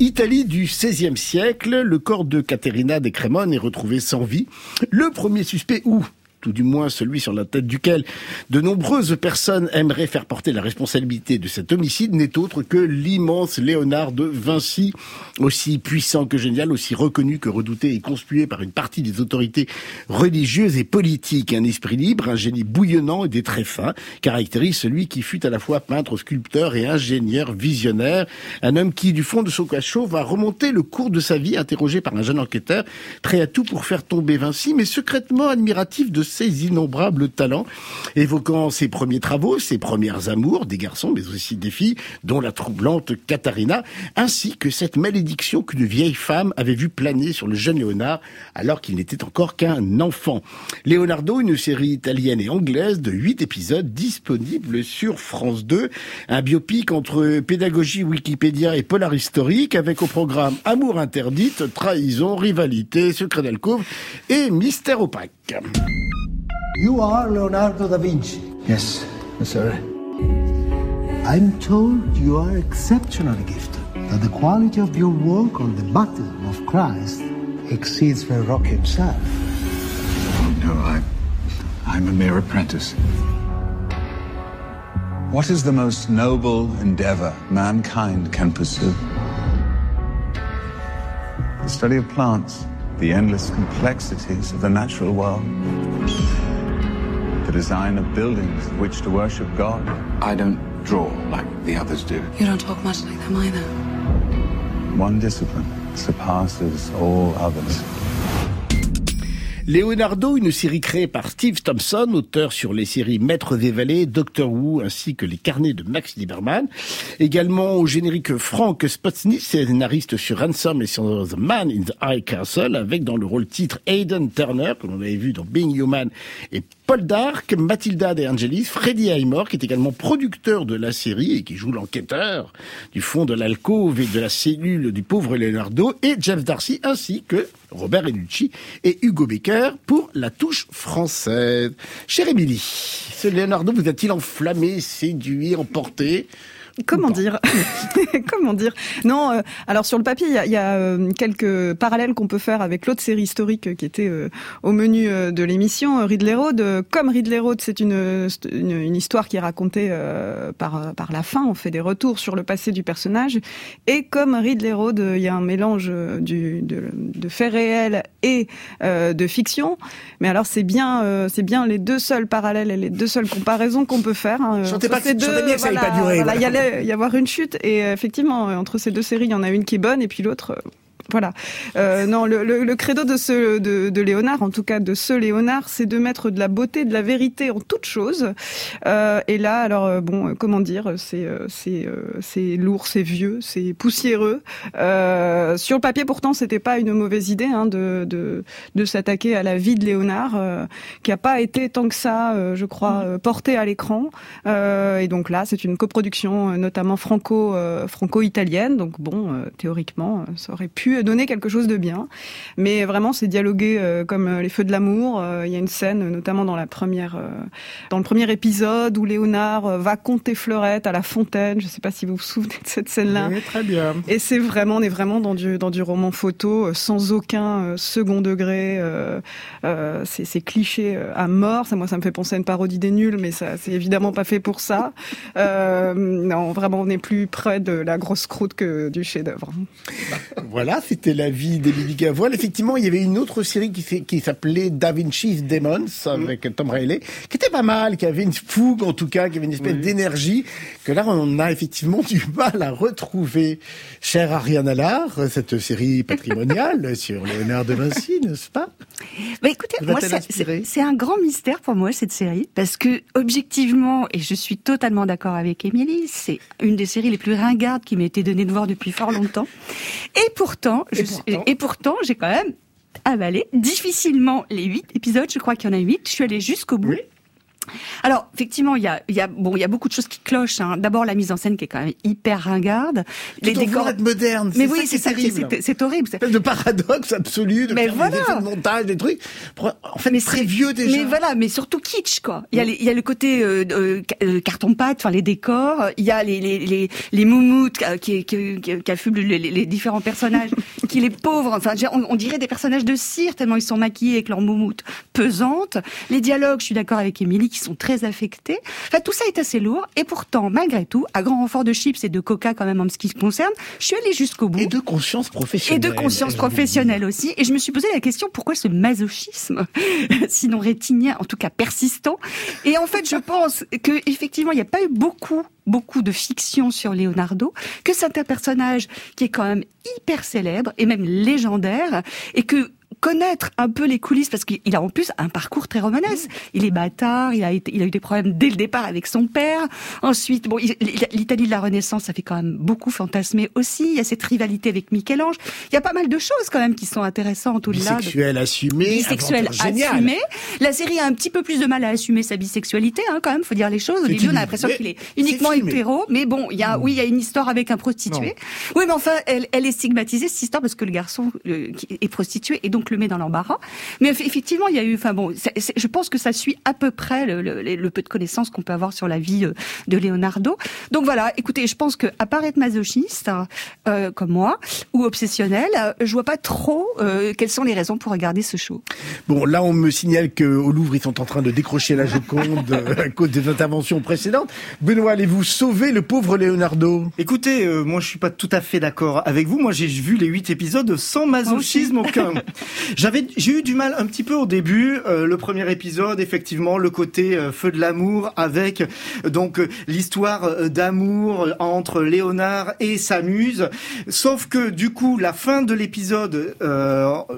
Italie du XVIe siècle, le corps de Caterina de Cremone est retrouvé sans vie. Le premier suspect, ou tout du moins celui sur la tête duquel de nombreuses personnes aimeraient faire porter la responsabilité de cet homicide, n'est autre que l'immense Léonard de Vinci, aussi puissant que génial, aussi reconnu que redouté et conspué par une partie des autorités religieuses et politiques. Un esprit libre, un génie bouillonnant et des traits fins caractérise celui qui fut à la fois peintre, sculpteur et ingénieur visionnaire. Un homme qui, du fond de son cachot, va remonter le cours de sa vie, interrogé par un jeune enquêteur, prêt à tout pour faire tomber Vinci, mais secrètement admiratif de ses innombrables talents, évoquant ses premiers travaux, ses premières amours, des garçons, mais aussi des filles, dont la troublante Katharina, ainsi que cette malédiction qu'une vieille femme avait vu planer sur le jeune Léonard, alors qu'il n'était encore qu'un enfant. Leonardo, une série italienne et anglaise de huit épisodes disponible sur France 2, un biopic entre pédagogie Wikipédia et polar historique, avec au programme Amour interdite, trahison, rivalité, secret d'alcôve et mystère opaque. You are Leonardo da Vinci. Yes, sir. I'm told you are exceptionally gifted, that the quality of your work on the baptism of Christ exceeds Verrocchio himself. No, I, I'm a mere apprentice. What is the most noble endeavor mankind can pursue? The study of plants, the endless complexities of the natural world design of buildings in which to worship God. I don't draw like the others do. You don't talk much like them either. One discipline surpasses all others. Leonardo, une série créée par Steve Thompson, auteur sur les séries Maîtres des Vallées, Doctor Who, ainsi que les carnets de Max Lieberman. Également au générique Frank Spotsny, scénariste sur Ransom et sur The Man in the High Castle, avec dans le rôle titre Aidan Turner, que l'on avait vu dans Being Human, et Paul Dark, Matilda De Angelis, Freddie Highmore, qui est également producteur de la série et qui joue l'enquêteur du fond de l'alcôve et de la cellule du pauvre Leonardo, et Jeff Darcy, ainsi que Robert Enucci et Hugo Becker pour la touche française. Chère Émilie, ce Leonardo vous a-t-il enflammé, séduit, emporté? Comment dire Comment dire Non, euh, alors sur le papier, il y a, y a euh, quelques parallèles qu'on peut faire avec l'autre série historique qui était euh, au menu de l'émission, Ridley Road. Comme Ridley Road, c'est une, une, une, histoire qui est racontée par, par la fin, on fait des retours sur le passé du personnage. Et comme Ridley Road, il y a un mélange du, de, de faits réels et de fiction. Mais alors c'est bien, c'est bien les deux seuls parallèles et les deux seules comparaisons qu'on peut faire. Hein, Chantez pas, deux, bien que ça pas duré. Voilà, voilà y avoir une chute. Et effectivement, entre ces deux séries, il y en a une qui est bonne et puis l'autre, voilà. Euh, non, le, le, le, credo de ce de, de, Léonard, en tout cas de ce Léonard, c'est de mettre de la beauté, de la vérité en toute chose. Euh, et là, alors euh, bon, comment dire, c'est c'est c'est lourd, c'est vieux, c'est poussiéreux. Euh, sur le papier, pourtant, c'était pas une mauvaise idée hein, de de, de s'attaquer à la vie de Léonard, qui a pas été tant que ça, je crois, mmh. porté à l'écran. et donc là, c'est une coproduction, notamment franco franco-italienne. Donc bon, théoriquement, ça aurait pu donner quelque chose de bien. Mais vraiment, c'est dialogué euh, comme euh, les feux de l'amour. Euh, il y a une scène, notamment dans la première, dans le premier épisode, où Léonard va compter Fleurette à la fontaine. Je ne sais pas si vous vous souvenez de cette scène-là. Oui, très bien. Et c'est vraiment, on est vraiment dans du dans du roman photo, sans aucun second degré. c'est cliché à mort. Ça, moi, ça me fait penser à une parodie des nuls, mais ça, c'est évidemment pas fait pour ça. non, vraiment, on est plus près de la grosse croûte que du chef-d'œuvre. Voilà, c'était la vie d'Emily Gavoine. Effectivement, il y avait une autre série qui, qui s'appelait Da Vinci's Demons avec Tom Riley, qui était pas mal, qui avait une fougue en tout cas, qui avait une espèce d'énergie que là on a effectivement du mal à retrouver. Cher Ariane Allard, cette série patrimoniale sur Léonard de Vinci, n'est-ce pas? Bah écoutez, moi c'est un grand mystère pour moi cette série parce que objectivement et je suis totalement d'accord avec Émilie, c'est une des séries les plus ringardes qui m'a été donnée de voir depuis fort longtemps. Et pourtant, et, je, pourtant. et pourtant, j'ai quand même avalé difficilement les huit épisodes. Je crois qu'il y en a huit. Je suis allée jusqu'au bout. Oui. Alors effectivement, il y a, y a bon, il y a beaucoup de choses qui clochent. Hein. D'abord la mise en scène qui est quand même hyper ringarde. Les décors être modernes. Mais oui, c'est terrible. C'est horrible. C'est de paradoxe absolu de mais faire voilà. des effets de montage, des trucs. En fait, mais très vieux déjà. Mais voilà, mais surtout kitsch quoi. Il y a, les, il y a le côté euh, euh, carton pâte, enfin les décors. Il y a les les les, les moumoutes qui qui, qui, qui affublent les, les, différents personnages, qui les pauvres. Enfin, on, on, dirait des personnages de cire tellement ils sont maquillés avec leurs moumoutes pesantes. Les dialogues, je suis d'accord avec Émilie, qui sont très affectés. Enfin, tout ça est assez lourd. Et pourtant, malgré tout, à grand renfort de chips et de coca quand même en ce qui se concerne, je suis allée jusqu'au bout. Et de conscience professionnelle. Et de conscience professionnelle aussi. Et je me suis posé la question, pourquoi ce masochisme, sinon rétinien, en tout cas persistant? Et en fait, je pense que effectivement, il n'y a pas eu beaucoup beaucoup de fiction sur Leonardo, que c'est un personnage qui est quand même hyper célèbre et même légendaire, et que connaître un peu les coulisses parce qu'il a en plus un parcours très romanesque. Il est bâtard, il a, été, il a eu des problèmes dès le départ avec son père. Ensuite, bon, l'Italie de la Renaissance, ça fait quand même beaucoup fantasmer aussi. Il y a cette rivalité avec Michel-Ange. Il y a pas mal de choses quand même qui sont intéressantes au-delà. Bisexuel assumé, bisexuel assumé. La série a un petit peu plus de mal à assumer sa bisexualité, hein, quand même. Faut dire les choses. Au début, on a l'impression qu'il est uniquement hétéro, mais bon, il y a, oui, il y a une histoire avec un prostitué. Oui, mais enfin, elle, elle est stigmatisée cette histoire parce que le garçon est prostitué et donc le met dans l'embarras. Mais effectivement, il y a eu, enfin bon, je pense que ça suit à peu près le, le, peu de connaissances qu'on peut avoir sur la vie euh, de Leonardo. Donc voilà, écoutez, je pense que à part être masochiste, euh, comme moi, ou obsessionnel, euh, je vois pas trop euh, quelles sont les raisons pour regarder ce show. Bon, là, on me signale qu'au Louvre, ils sont en train de décrocher la Joconde à cause des interventions précédentes. Benoît, allez-vous sauver le pauvre Leonardo? Écoutez, moi, je suis pas tout à fait d'accord avec vous. Moi, j'ai vu les huit épisodes sans masochisme aucun. J'avais, j'ai eu du mal un petit peu au début. Euh, le premier épisode, effectivement, le côté euh, feu de l'amour avec donc euh, l'histoire d'amour entre Léonard et sa muse. Sauf que du coup, la fin de l'épisode,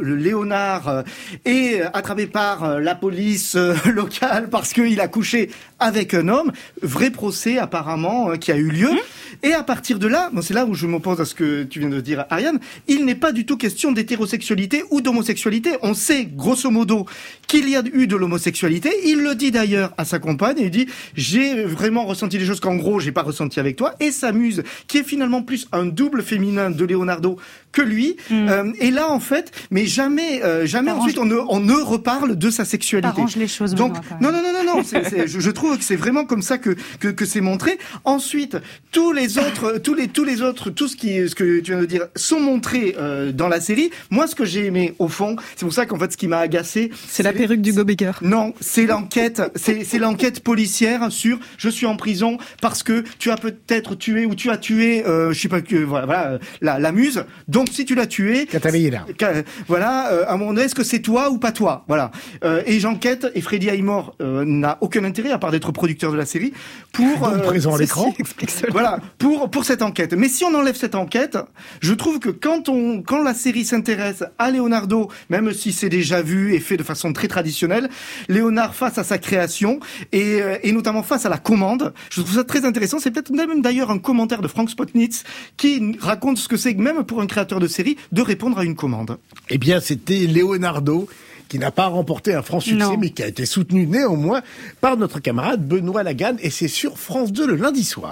Léonard est attrapé par la police locale parce qu'il a couché avec un homme. Vrai procès apparemment qui a eu lieu. Mmh. Et à partir de là, bon, c'est là où je m'oppose à ce que tu viens de dire, Ariane, il n'est pas du tout question d'hétérosexualité ou d'homosexualité. On sait, grosso modo, qu'il y a eu de l'homosexualité. Il le dit d'ailleurs à sa compagne, et il dit, j'ai vraiment ressenti des choses qu'en gros, j'ai pas ressenti avec toi. Et s'amuse, qui est finalement plus un double féminin de Leonardo que lui. Mm. Euh, et là, en fait, mais jamais, euh, jamais ensuite, on ne, on ne reparle de sa sexualité. Arrange les choses. Donc, non, non, non, non, non. je, je, trouve que c'est vraiment comme ça que, que, que c'est montré. Ensuite, tous les autres, tous les, tous les autres, tout ce qui, ce que tu viens de dire, sont montrés euh, dans la série. Moi, ce que j'ai aimé, au fond, c'est pour ça qu'en fait, ce qui m'a agacé, c'est la perruque du Baker. Non, c'est l'enquête, c'est l'enquête policière sur je suis en prison parce que tu as peut-être tué ou tu as tué, euh, je sais pas que voilà, voilà la, la muse. Donc si tu l'as tué, voilà, euh, à un moment donné, est-ce que c'est toi ou pas toi? Voilà. Euh, et j'enquête et Freddy Aymor euh, n'a aucun intérêt à part d'être producteur de la série pour euh, présent à l'écran. Voilà, pour pour cette enquête. Mais si on enlève cette enquête, je trouve que quand on quand la série s'intéresse à Leonardo, même si c'est déjà vu et fait de façon très traditionnelle, Léonard face à sa création et, euh, et notamment face à la commande, je trouve ça très intéressant. C'est peut-être même d'ailleurs un commentaire de Frank Spotnitz qui raconte ce que c'est même pour un créateur de série de répondre à une commande. Eh bien, c'était Leonardo qui n'a pas remporté un franc succès, mais qui a été soutenu néanmoins par notre camarade Benoît Laganne, et c'est sur France 2 le lundi soir.